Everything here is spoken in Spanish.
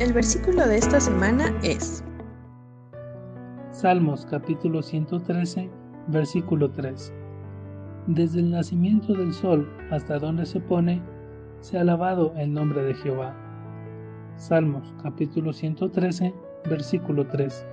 El versículo de esta semana es Salmos capítulo 113, versículo 3. Desde el nacimiento del sol hasta donde se pone, se ha alabado el nombre de Jehová. Salmos capítulo 113, versículo 3.